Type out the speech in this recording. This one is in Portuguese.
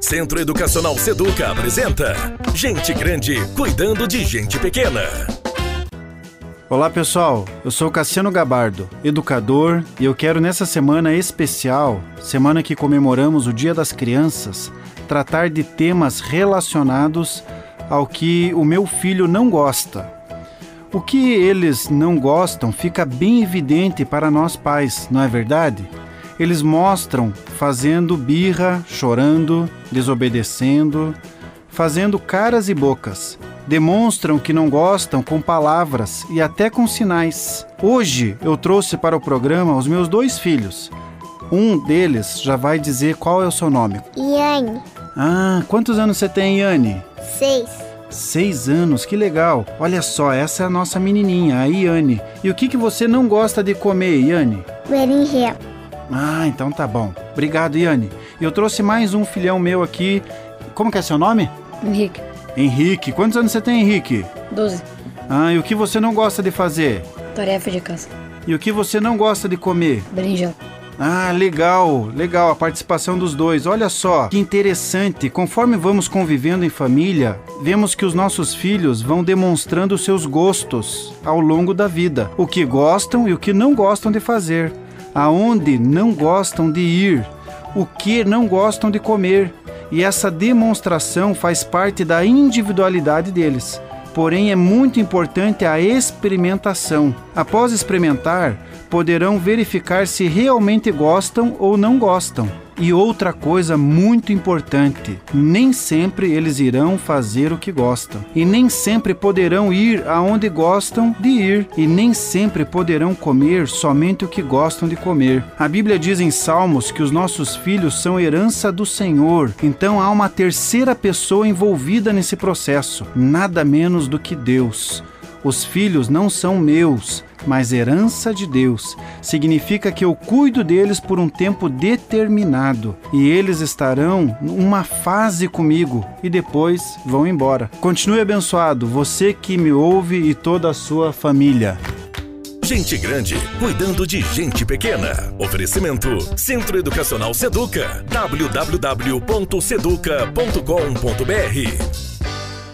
Centro Educacional Seduca apresenta Gente Grande cuidando de gente pequena. Olá pessoal, eu sou Cassiano Gabardo, educador, e eu quero nessa semana especial, semana que comemoramos o Dia das Crianças, tratar de temas relacionados ao que o meu filho não gosta. O que eles não gostam fica bem evidente para nós pais, não é verdade? Eles mostram fazendo birra, chorando, desobedecendo, fazendo caras e bocas. Demonstram que não gostam com palavras e até com sinais. Hoje eu trouxe para o programa os meus dois filhos. Um deles já vai dizer qual é o seu nome. Yane, Ah, quantos anos você tem, Yane? seis. Seis anos, que legal. Olha só, essa é a nossa menininha, a Yane. E o que, que você não gosta de comer, Yane? Berinjela. Ah, então tá bom. Obrigado, Yane. E eu trouxe mais um filhão meu aqui. Como que é seu nome? Henrique, Henrique. Quantos anos você tem, Henrique? 12. Ah, e o que você não gosta de fazer? Tarefa de casa. E o que você não gosta de comer? Berinjela. Ah, legal, legal a participação dos dois. Olha só, que interessante. Conforme vamos convivendo em família, vemos que os nossos filhos vão demonstrando seus gostos ao longo da vida, o que gostam e o que não gostam de fazer, aonde não gostam de ir, o que não gostam de comer. E essa demonstração faz parte da individualidade deles. Porém, é muito importante a experimentação. Após experimentar, poderão verificar se realmente gostam ou não gostam. E outra coisa muito importante: nem sempre eles irão fazer o que gostam, e nem sempre poderão ir aonde gostam de ir, e nem sempre poderão comer somente o que gostam de comer. A Bíblia diz em Salmos que os nossos filhos são herança do Senhor, então há uma terceira pessoa envolvida nesse processo, nada menos do que Deus. Os filhos não são meus, mas herança de Deus. Significa que eu cuido deles por um tempo determinado e eles estarão numa fase comigo e depois vão embora. Continue abençoado, você que me ouve e toda a sua família. Gente Grande cuidando de gente pequena. Oferecimento Centro Educacional Seduca. www.seduca.com.br